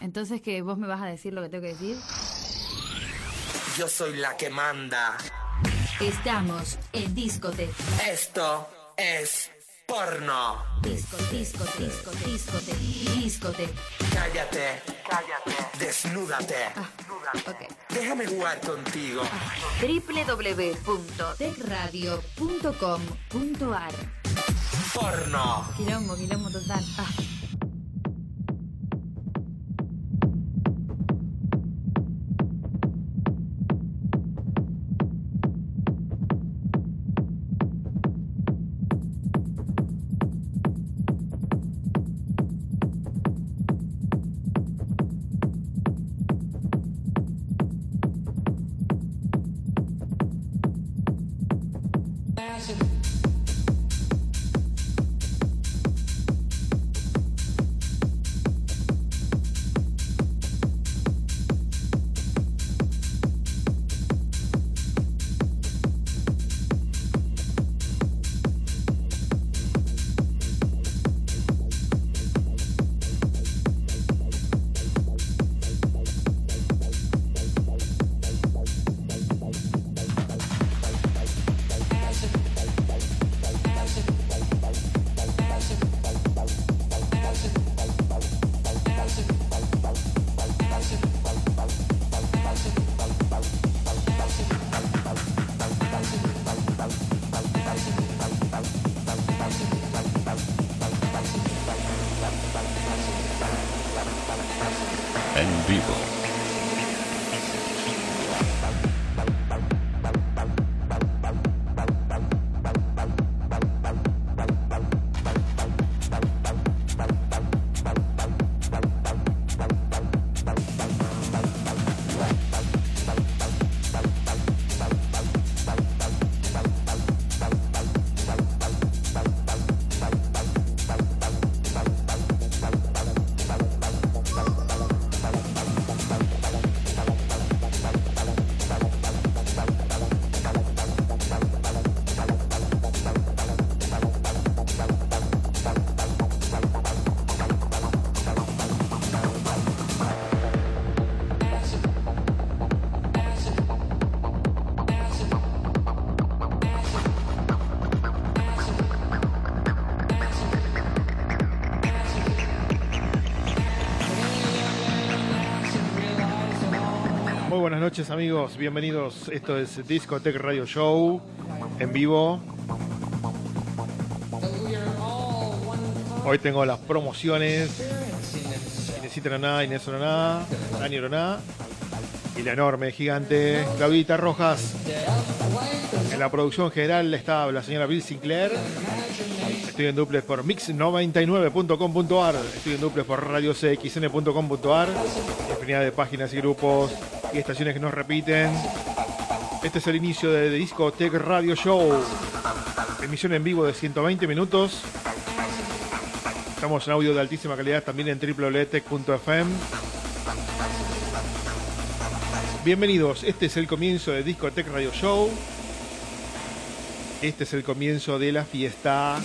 Entonces, que ¿Vos me vas a decir lo que tengo que decir? Yo soy la que manda. Estamos en Discote. Esto es porno. Disco, disco, disco, discote, discote. Cállate, cállate. Desnúdate. Ah, ok. Déjame jugar contigo. www.tecradio.com.ar Porno. Quilombo, quilombo total. Ah. Buenas noches amigos, bienvenidos. Esto es Discotech Radio Show en vivo. Hoy tengo las promociones. Naná, Inés Naná, Dani Oroná y la enorme, gigante Claudita Rojas. En la producción general está la señora Bill Sinclair. Estoy en duples por mix99.com.ar. Estoy en duples por radiocxn.com.ar. Infinidad de páginas y grupos y estaciones que nos repiten. Este es el inicio de Discotech Radio Show. Emisión en vivo de 120 minutos. Estamos en audio de altísima calidad también en www.tech.fm. Bienvenidos, este es el comienzo de Discotech Radio Show. Este es el comienzo de la fiesta.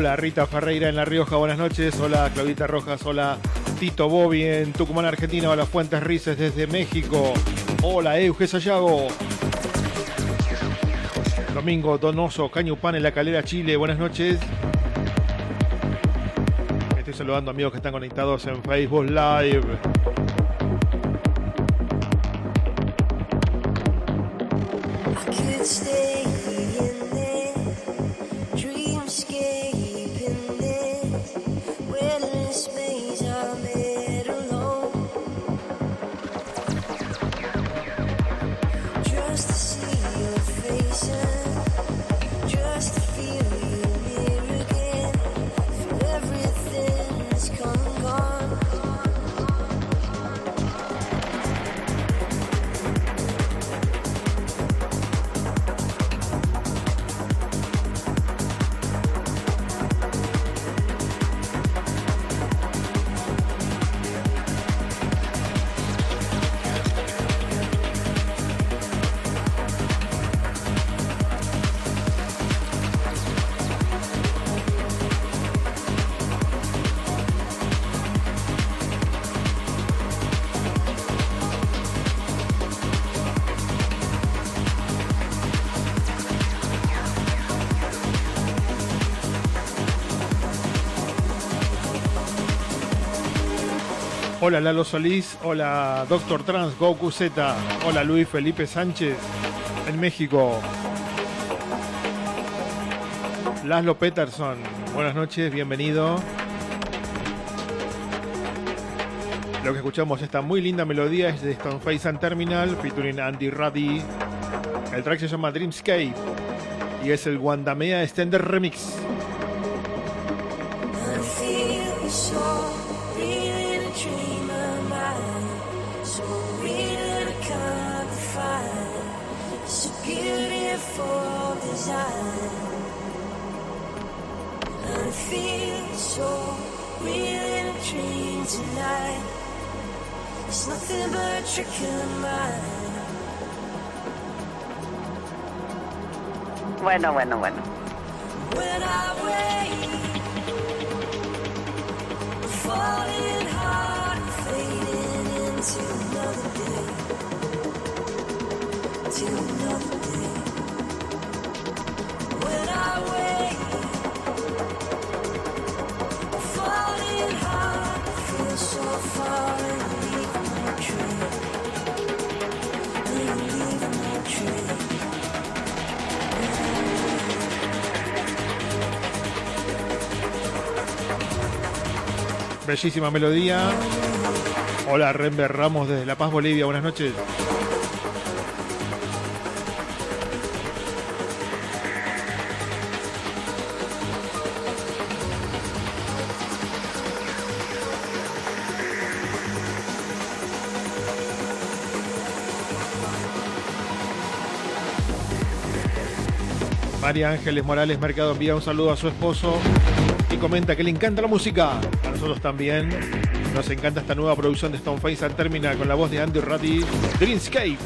Hola Rita Ferreira en La Rioja, buenas noches. Hola Claudita Rojas, hola Tito Bobi en Tucumán, Argentina. Hola Fuentes Rices desde México. Hola Euge Sayago. Domingo Donoso, Cañupán en La Calera, Chile. Buenas noches. Estoy saludando amigos que están conectados en Facebook Live. Hola Lalo Solís, hola Doctor Trans, Goku Z, hola Luis Felipe Sánchez en México. Laszlo Peterson, buenas noches, bienvenido. Lo que escuchamos, esta muy linda melodía es de Stoneface and Terminal, featuring Andy Ruddy. El track se llama Dreamscape y es el Guandamea Extender Remix. nothing but a trick in the mind. Bueno, bueno, bueno. When I wake, falling hard, fading into another day, to another day. When I falling hard, feel so far away. Bellísima melodía. Hola, Rember Ramos desde La Paz, Bolivia. Buenas noches. María Ángeles Morales Mercado envía un saludo a su esposo y comenta que le encanta la música. Nosotros también. Nos encanta esta nueva producción de Stoneface and Terminal con la voz de Andy Roddy, Dreamscape.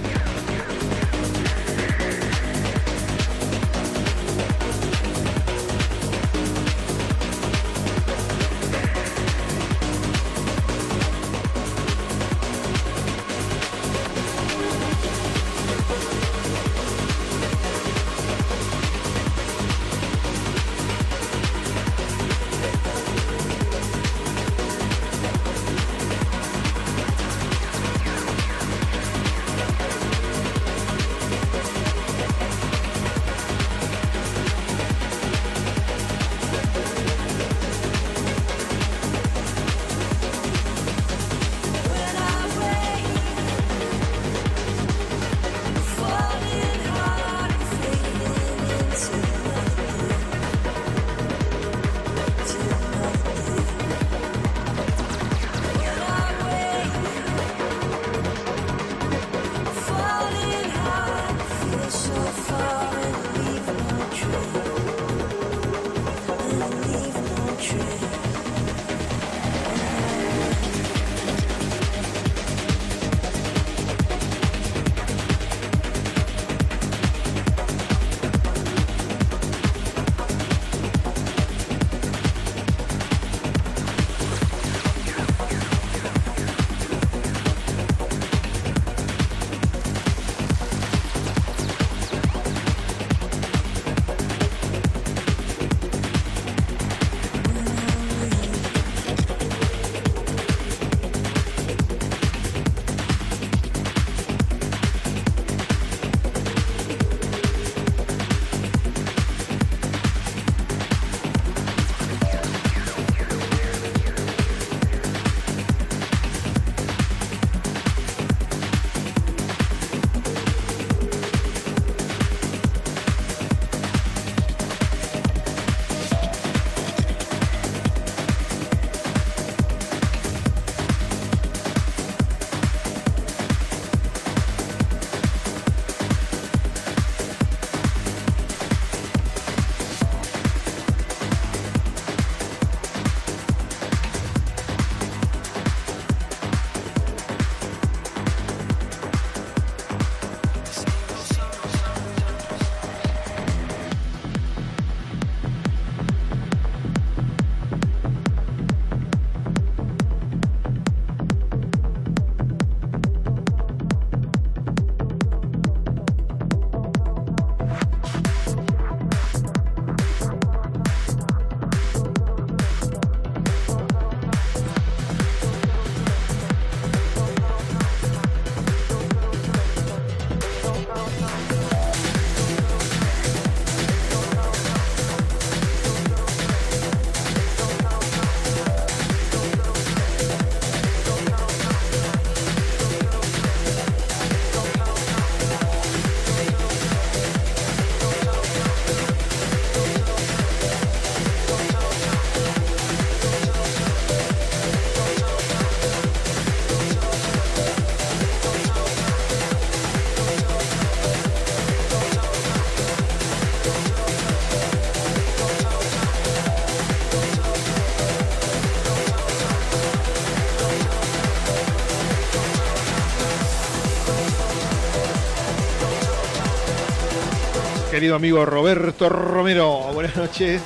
Amigo Roberto Romero. Buenas noches.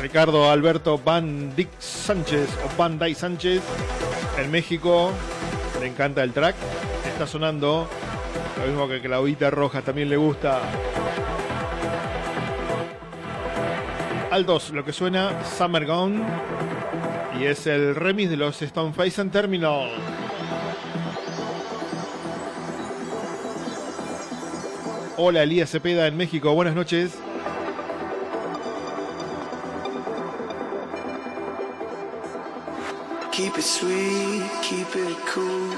Ricardo Alberto Van Sánchez o Van Sánchez en México. Le encanta el track. Está sonando. Lo mismo que Claudita Rojas también le gusta. Aldos, lo que suena Summer Gone. Y es el remix de los Stone Face and Terminal. Hola Elías Cepeda en México, buenas noches. Keep it sweet, keep it cool.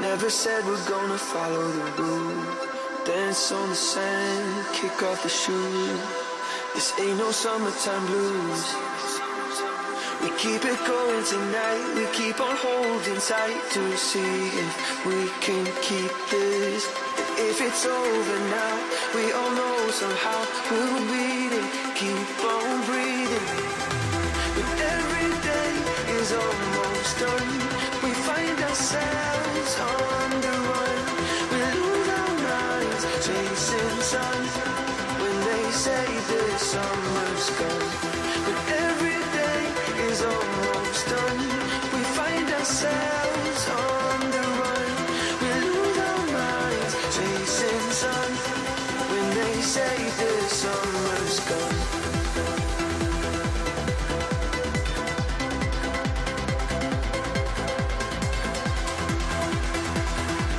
Never said we're gonna follow the rules. Dance on the sand, kick off the shoes. This ain't no summertime blues. We keep it going tonight, we keep on holding tight to see if we can keep this. If it's over now, we all know somehow we'll beat it. Keep on breathing. But every day is almost done. We find ourselves on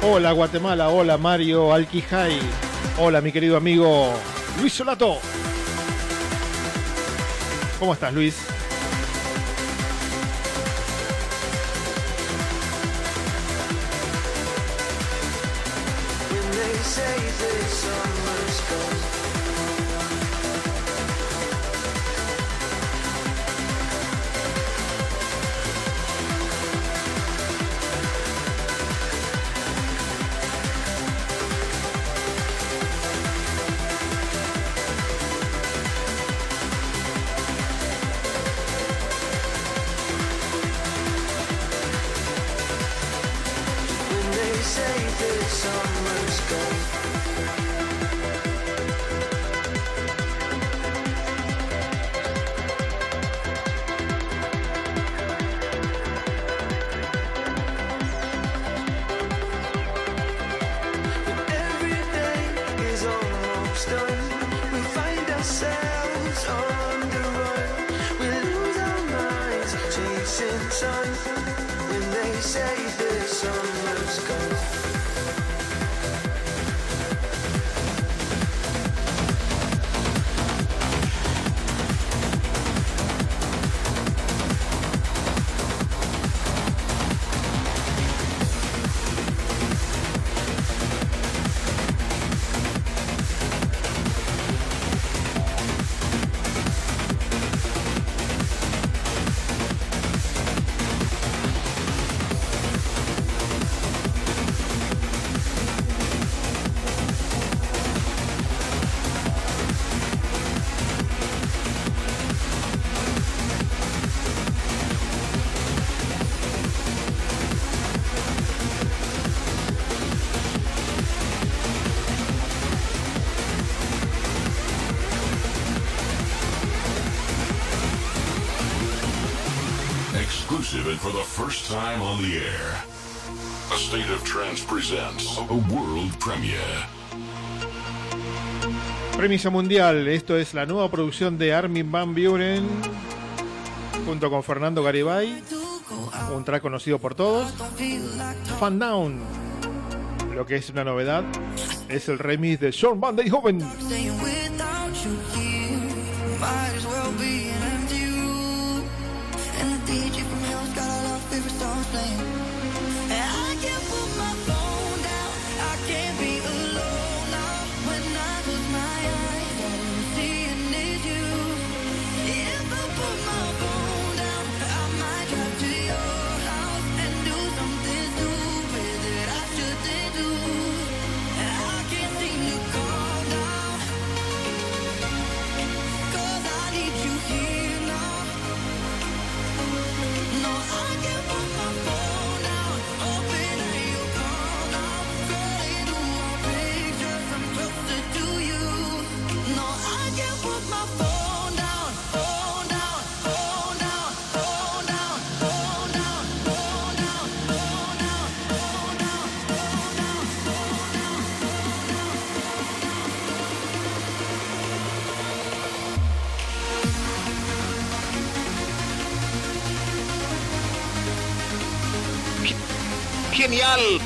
Hola Guatemala, hola Mario Alquijay. Hola mi querido amigo Luis Solato. ¿Cómo estás Luis? First time on the air. A State of Trance presents a world premiere. Premisa Mundial, esto es la nueva producción de Armin Van Buren junto con Fernando Garibay, un track conocido por todos. Fan Down, lo que es una novedad, es el remix de Sean Van Joven. mundial.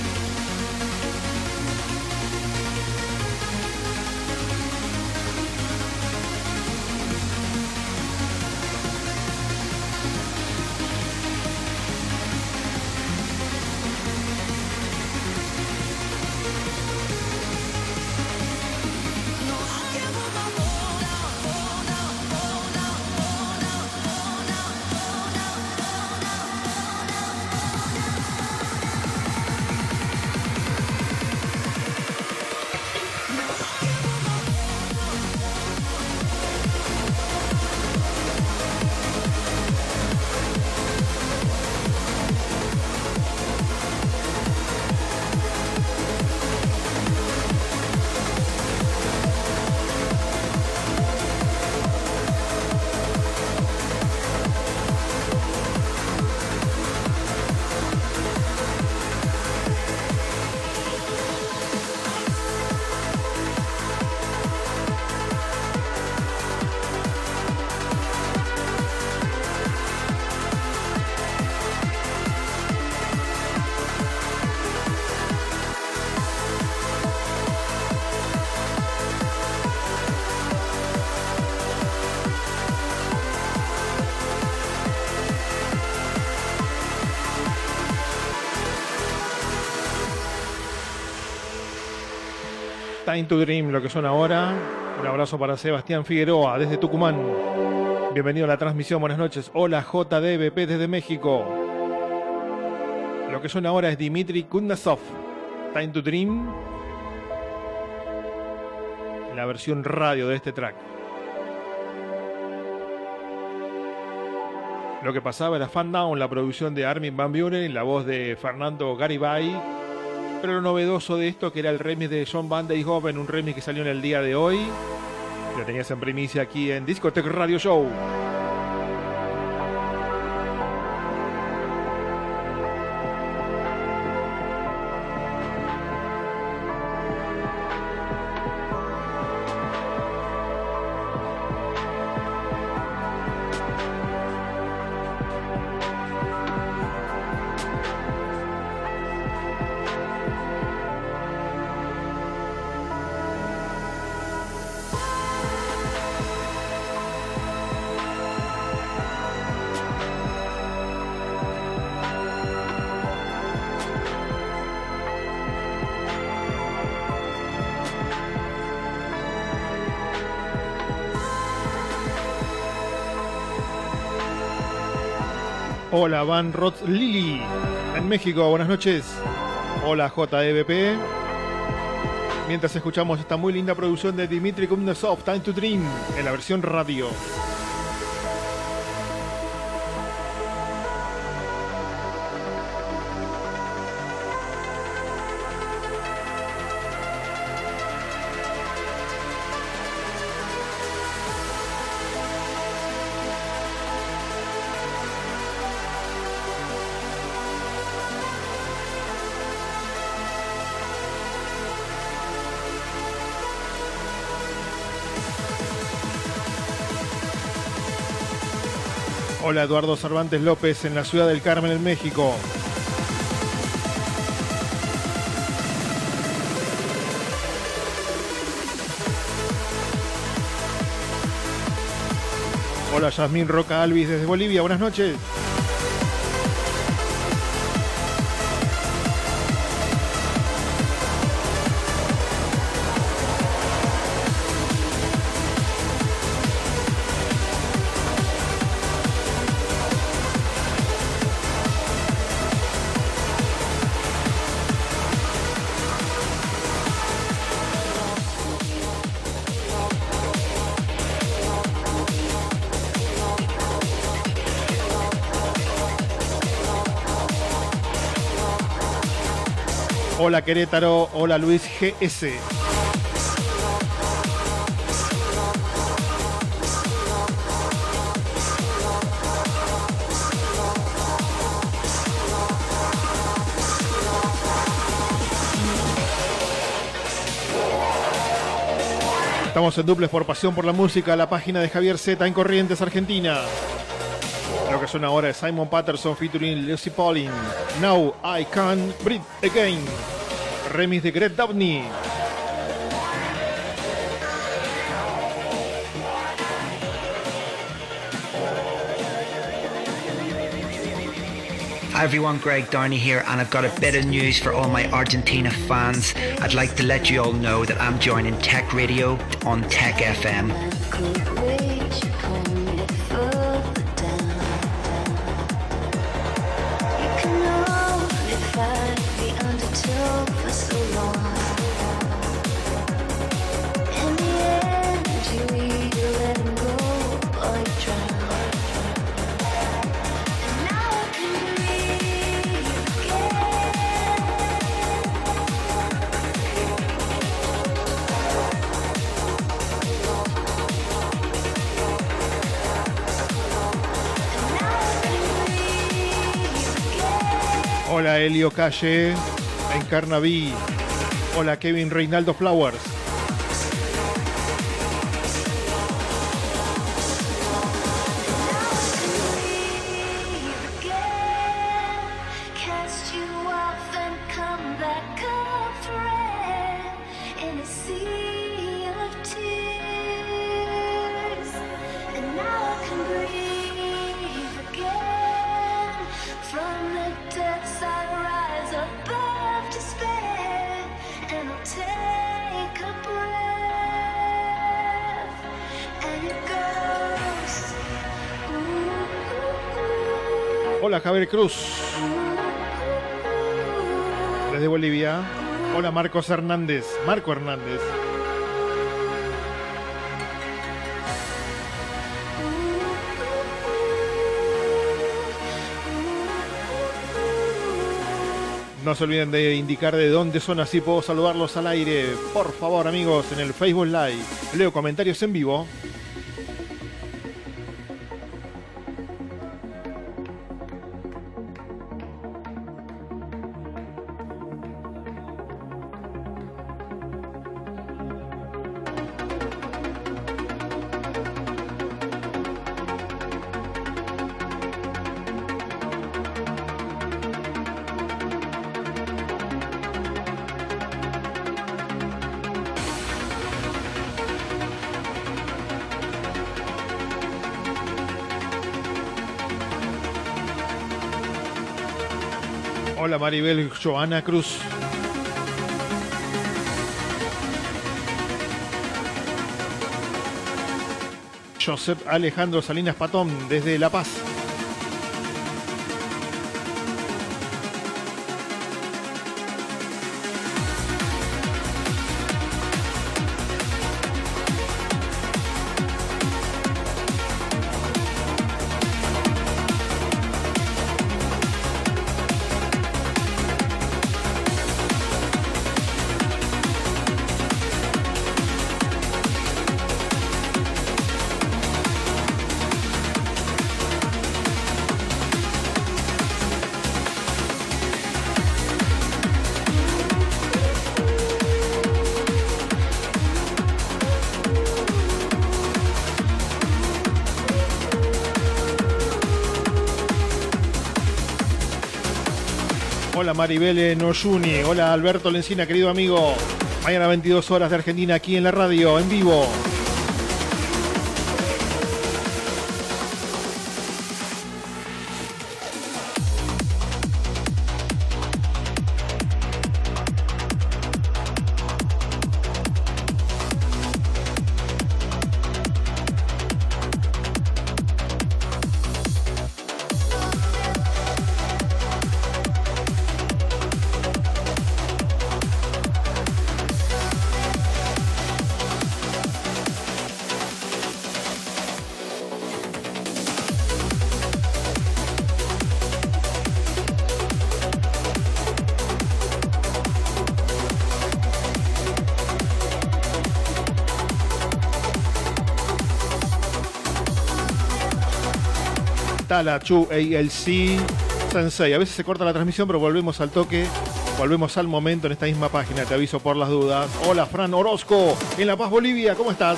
Time to Dream, lo que son ahora. Un abrazo para Sebastián Figueroa desde Tucumán. Bienvenido a la transmisión, buenas noches. Hola JDBP desde México. Lo que son ahora es Dimitri Kundasov. Time to Dream. La versión radio de este track. Lo que pasaba era Fan Down, la producción de Armin Van Buren, la voz de Fernando Garibay pero lo novedoso de esto que era el remix de John Van Deyhoven, un remix que salió en el día de hoy. Lo tenías en primicia aquí en Discotech Radio Show. Hola, Van Roth Lili en México. Buenas noches. Hola, JEBP. Mientras escuchamos esta muy linda producción de Dimitri Kumnesov, Time to Dream, en la versión radio. Hola Eduardo Cervantes López en la ciudad del Carmen en México. Hola Yasmín Roca Alvis desde Bolivia, buenas noches. Querétaro, hola Luis GS. Estamos en duples por pasión por la música, la página de Javier Z en Corrientes, Argentina. Lo que suena ahora es Simon Patterson featuring Lucy Pauling. Now I Can Breathe Again. Remix de Greg Downey. Hi everyone, Greg Downey here, and I've got a bit of news for all my Argentina fans. I'd like to let you all know that I'm joining Tech Radio on Tech FM. Elio Calle, Encarnaví. Hola Kevin Reinaldo Flowers. Cruz. Desde Bolivia. Hola Marcos Hernández. Marco Hernández. No se olviden de indicar de dónde son, así puedo saludarlos al aire. Por favor, amigos, en el Facebook Live. Leo comentarios en vivo. Joana Cruz. Josep Alejandro Salinas Patón desde La Paz. Hola Maribel Noyuni. Hola Alberto Lencina, querido amigo. Mañana 22 horas de Argentina aquí en la radio, en vivo. Tala Chu ALC Sensei. A veces se corta la transmisión, pero volvemos al toque. Volvemos al momento en esta misma página. Te aviso por las dudas. Hola, Fran Orozco, en La Paz, Bolivia. ¿Cómo estás?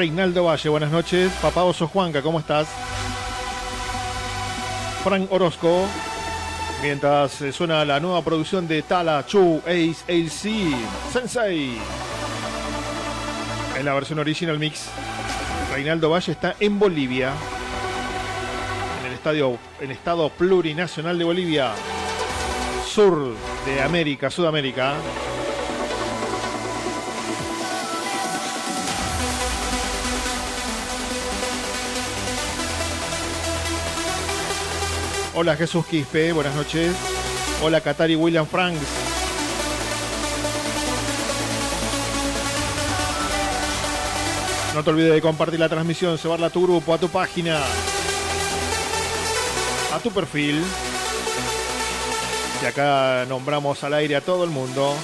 Reinaldo Valle, buenas noches. Papá Oso Juanca, ¿cómo estás? Frank Orozco. Mientras eh, suena la nueva producción de Tala Chu Ace AC Sensei. En la versión original mix. Reinaldo Valle está en Bolivia. En el estadio, en estado plurinacional de Bolivia. Sur de América, Sudamérica. Hola Jesús Quispe, buenas noches. Hola Katari William Franks. No te olvides de compartir la transmisión, llevarla a tu grupo, a tu página, a tu perfil. Y acá nombramos al aire a todo el mundo.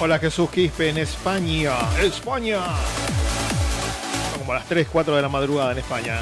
Hola Jesús Quispe en España. España. Son como las 3, 4 de la madrugada en España.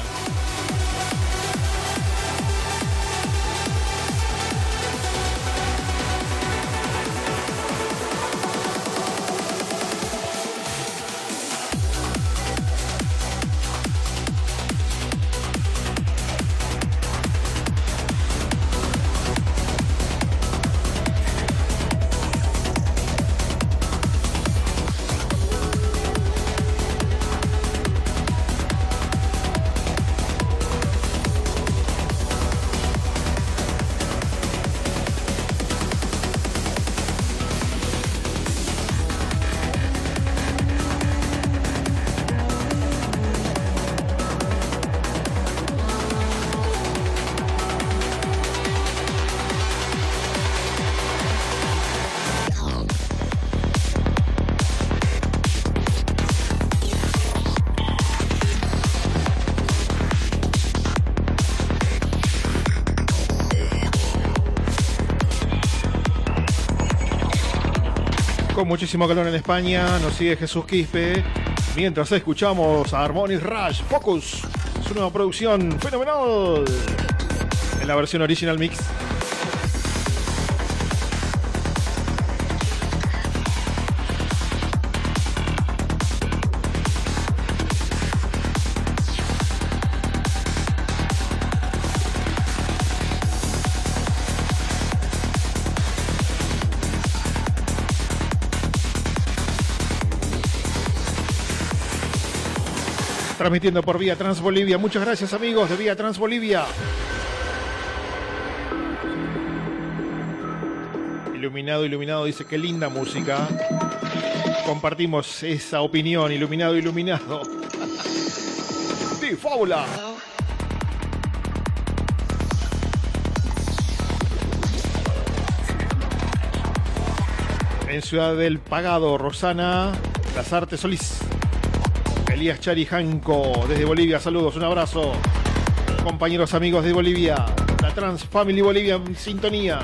Muchísimo calor en España, nos sigue Jesús Quispe. Mientras escuchamos a Harmonic Rush Focus, su nueva producción fenomenal. En la versión original mix. Transmitiendo por Vía Transbolivia. Muchas gracias amigos de Vía Transbolivia. Iluminado, iluminado, dice qué linda música. Compartimos esa opinión, iluminado, iluminado. ¡Sí, fábula! En Ciudad del Pagado, Rosana, Las Artes Solís. Elías Charijanco desde Bolivia, saludos, un abrazo. Compañeros amigos de Bolivia, la Trans Family Bolivia en sintonía.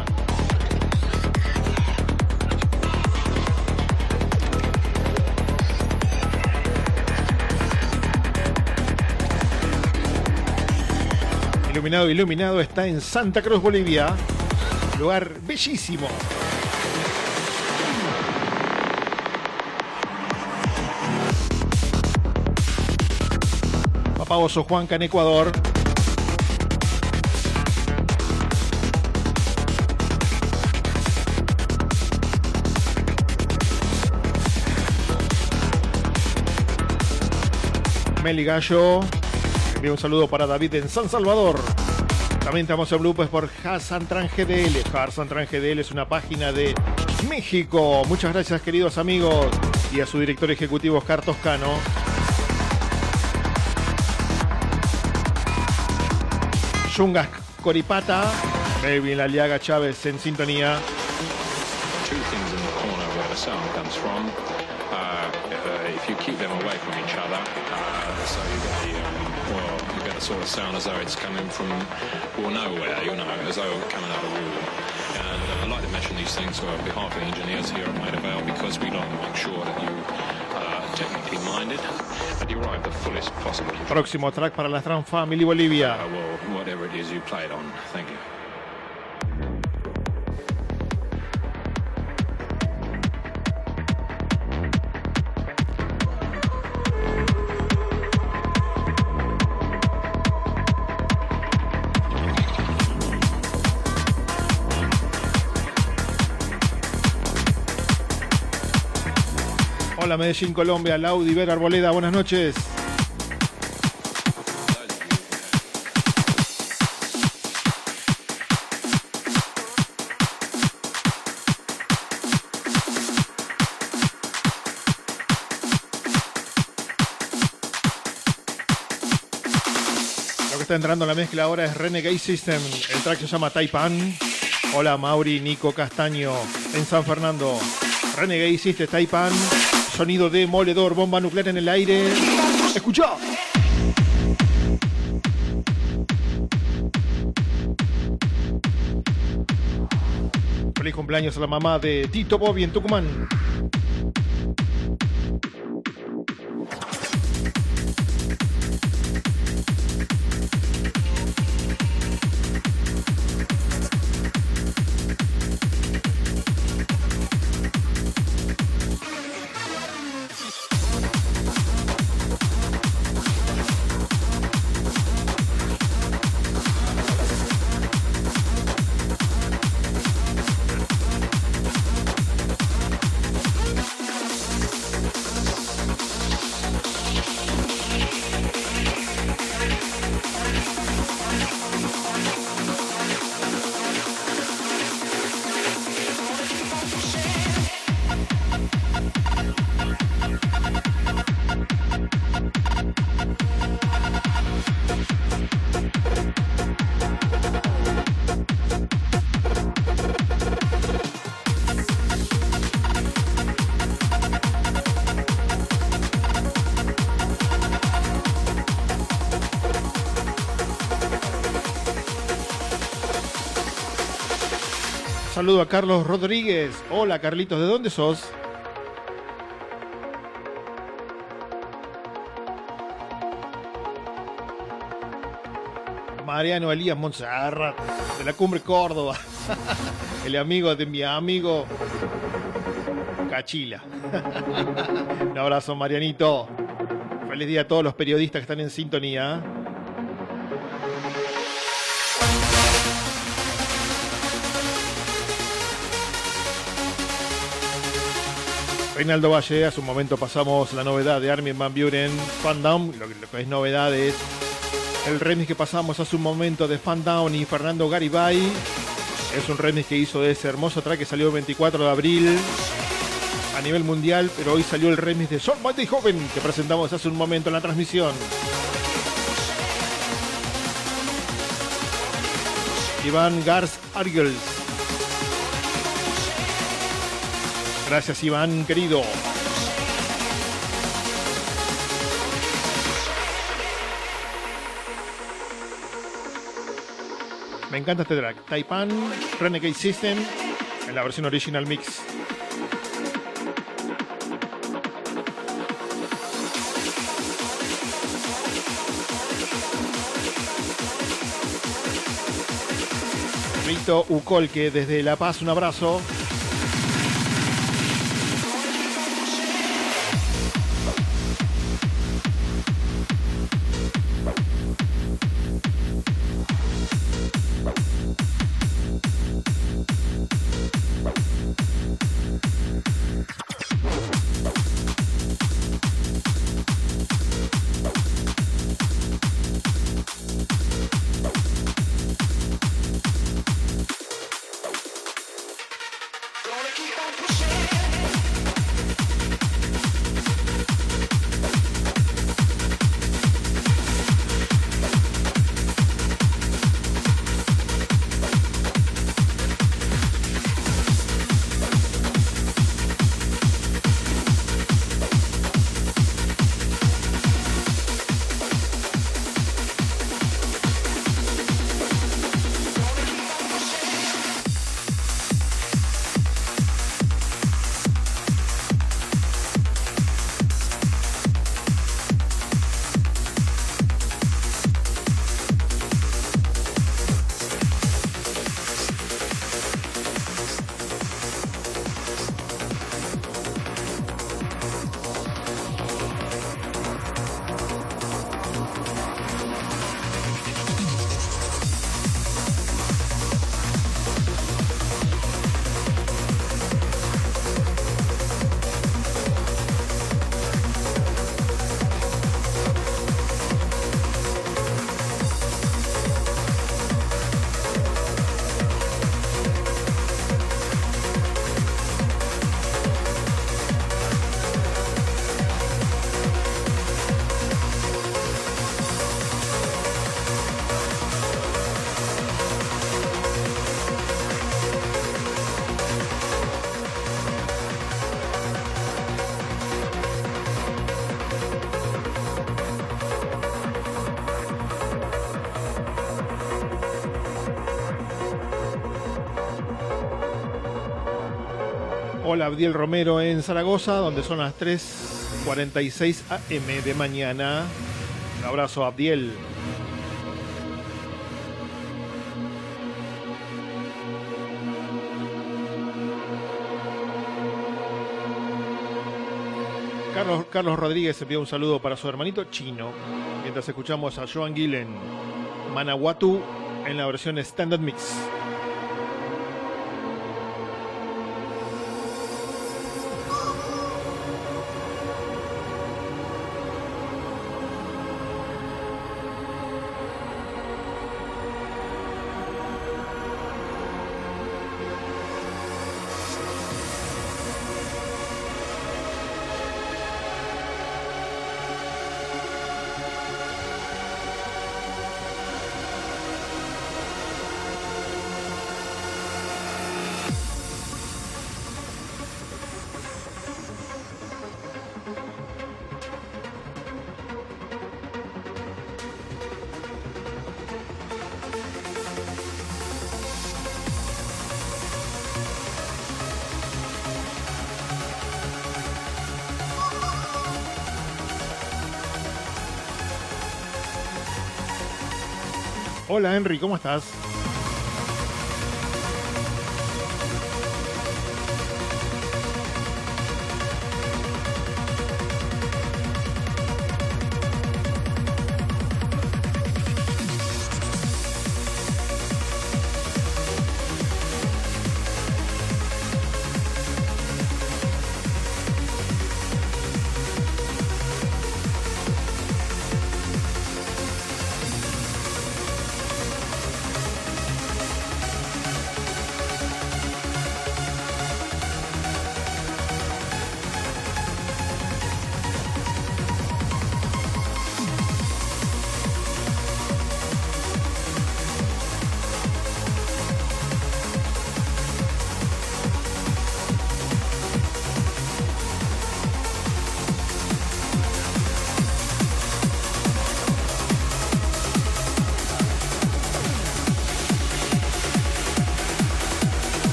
Iluminado, iluminado está en Santa Cruz, Bolivia. Lugar bellísimo. Pao Sojuanca en Ecuador. Meli Gallo. Envío un saludo para David en San Salvador. También estamos en grupos pues, por Hassan Trangedl. Hassan Trangedl es una página de México. Muchas gracias, queridos amigos. Y a su director ejecutivo, Oscar Toscano. Yungas Coripata. Melvin Laliaga Chávez en sintonía. two things in the corner where the sound comes from. Uh, uh, if you keep them away from each other, uh, so you get the, um, well, you get the sort of sound as though it's coming from, well, nowhere, you know, as though coming out of a wall. And uh, I like to mention these things on behalf of the engineers here at Maida Vale because we like to make sure that you Próximo track para la Trans Family Bolivia. Hola Medellín, Colombia, Laudi, Ver Arboleda, buenas noches. Lo que está entrando en la mezcla ahora es Renegade System. El track se llama Taipan. Hola Mauri, Nico Castaño en San Fernando. Renegade System, Taipan. Sonido demoledor, bomba nuclear en el aire. Escucha. Feliz cumpleaños a la mamá de Tito Bobby en Tucumán. Saludo a Carlos Rodríguez. Hola Carlitos, ¿de dónde sos? Mariano Elías Montserrat, de la Cumbre Córdoba. El amigo de mi amigo Cachila. Un abrazo, Marianito. Feliz día a todos los periodistas que están en sintonía. Reinaldo Valle, hace un momento pasamos la novedad de Armin Van Buren, Fan Down, lo que, es novedad es el remix que pasamos hace un momento de Fan Down y Fernando Garibay. Es un remix que hizo ese hermoso track que salió el 24 de abril a nivel mundial, pero hoy salió el remix de Son Mighty Joven que presentamos hace un momento en la transmisión. Iván Gars Argels. Gracias Iván, querido. Me encanta este track. Taipan, Renegade System, en la versión original mix. Rito Ucolque desde La Paz, un abrazo. Hola, Abdiel Romero en Zaragoza, donde son las 3.46 am de mañana. Un abrazo, Abdiel. Carlos, Carlos Rodríguez envía un saludo para su hermanito chino, mientras escuchamos a Joan Gill en Manawatu en la versión Standard Mix. Hola Henry, ¿cómo estás?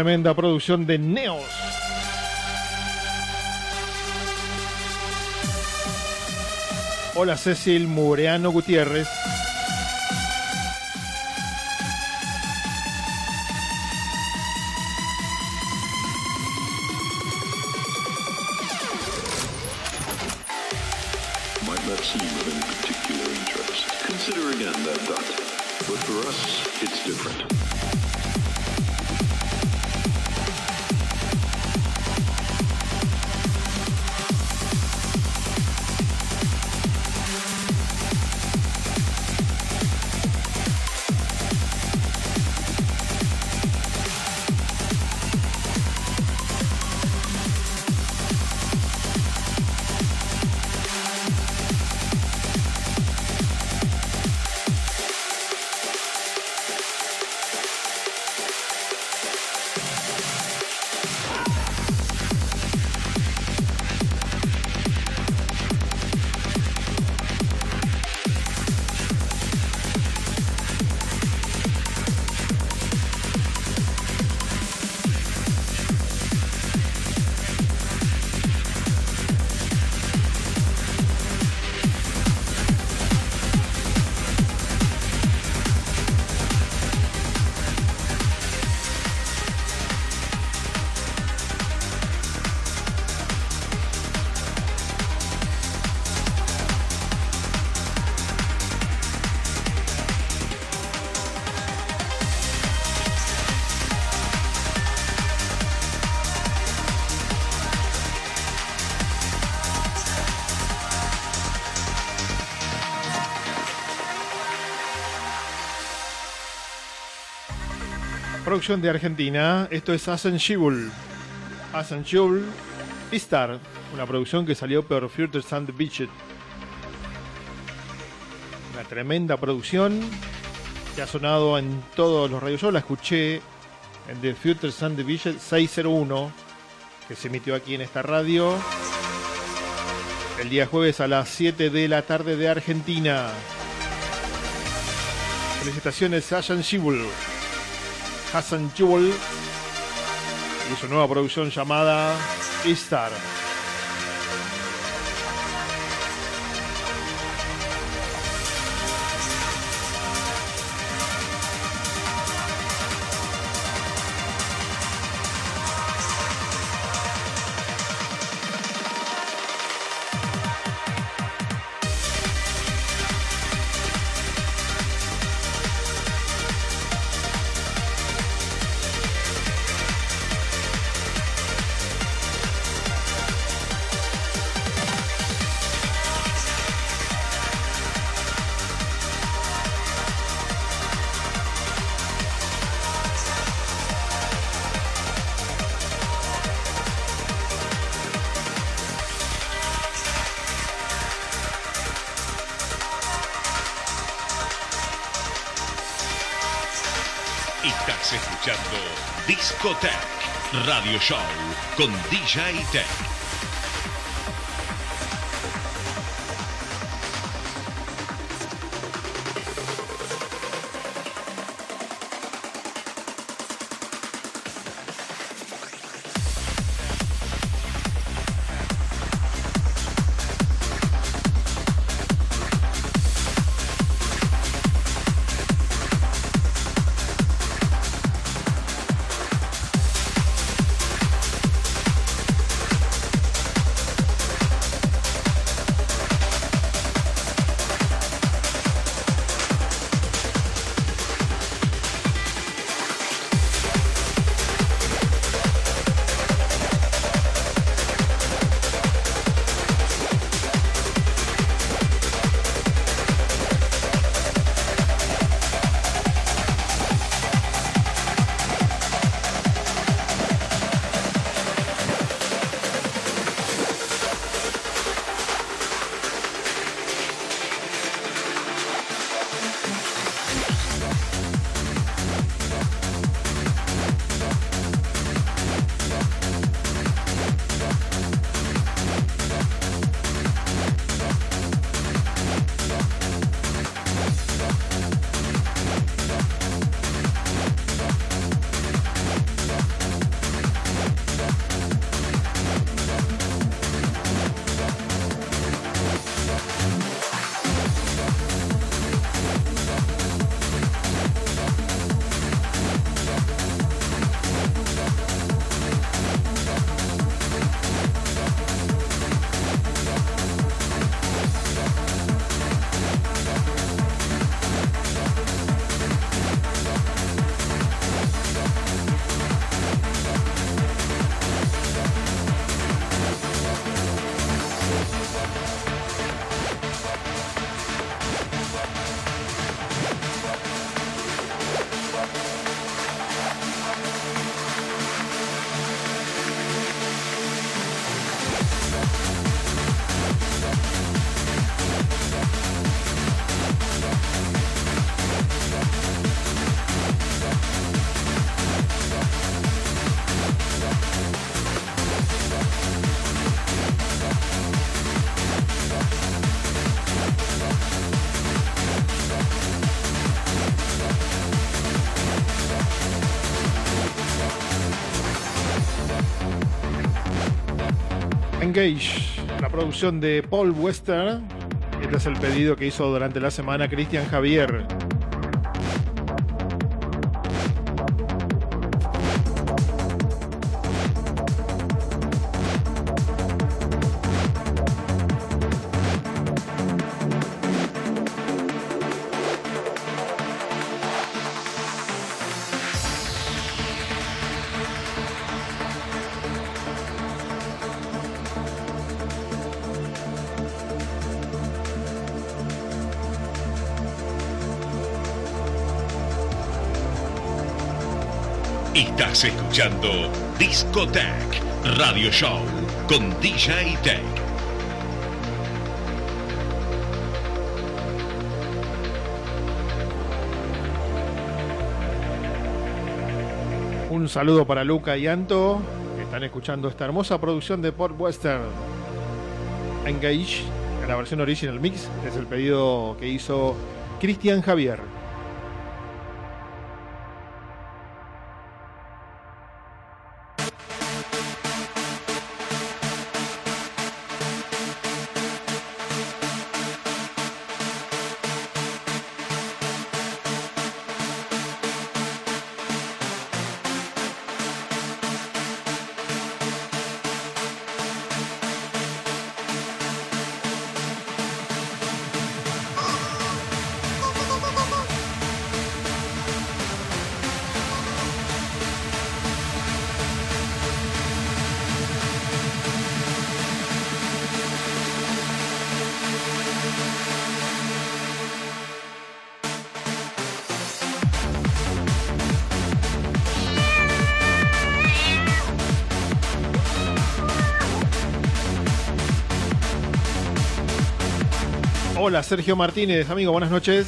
Tremenda producción de Neos. Hola Cecil Mureano Gutiérrez. Producción de Argentina. Esto es Ascensible. Ascensible Star, una producción que salió por Future Sound Beach. Una tremenda producción que ha sonado en todos los radios. Yo la escuché en The Future Sound Division 601, que se emitió aquí en esta radio el día jueves a las 7 de la tarde de Argentina. Felicitaciones a Hassan Shibul. Hassan Jewel y su nueva producción llamada Star. Show con DJ Tech. Engage, la producción de Paul Western. Este es el pedido que hizo durante la semana Cristian Javier. Escuchando Discotech Radio Show con DJ Tech. Un saludo para Luca y Anto, que están escuchando esta hermosa producción de Port Western. Engage, en la versión original mix, es el pedido que hizo Cristian Javier. Hola, Sergio Martínez, amigo, buenas noches.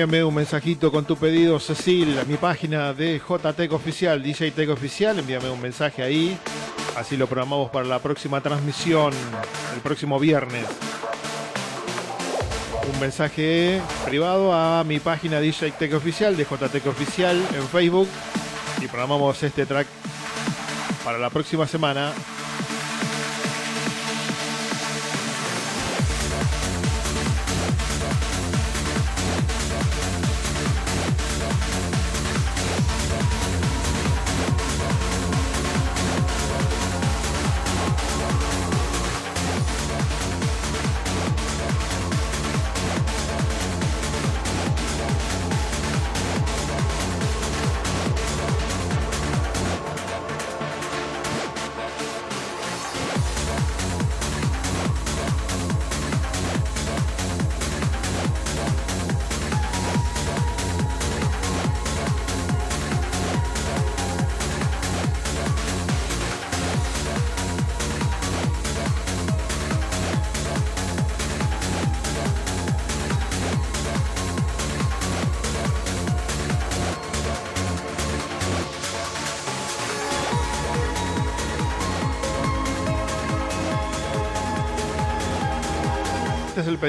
Envíame un mensajito con tu pedido, Cecil, a mi página de JTEC Oficial, DJ Tech Oficial. Envíame un mensaje ahí. Así lo programamos para la próxima transmisión, el próximo viernes. Un mensaje privado a mi página DJ Tech Oficial, de JTEC Oficial en Facebook. Y programamos este track para la próxima semana.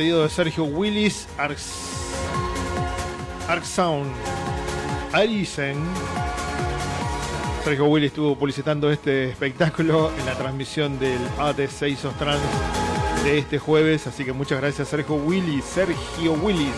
Pedido de Sergio Willis, Arx, Arc Sound, Arisen. Sergio Willis estuvo publicitando este espectáculo en la transmisión del AT6 of Trans de este jueves, así que muchas gracias Sergio Willis, Sergio Willis.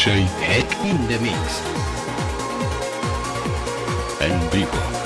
DJ Head in the Mix. en vivo.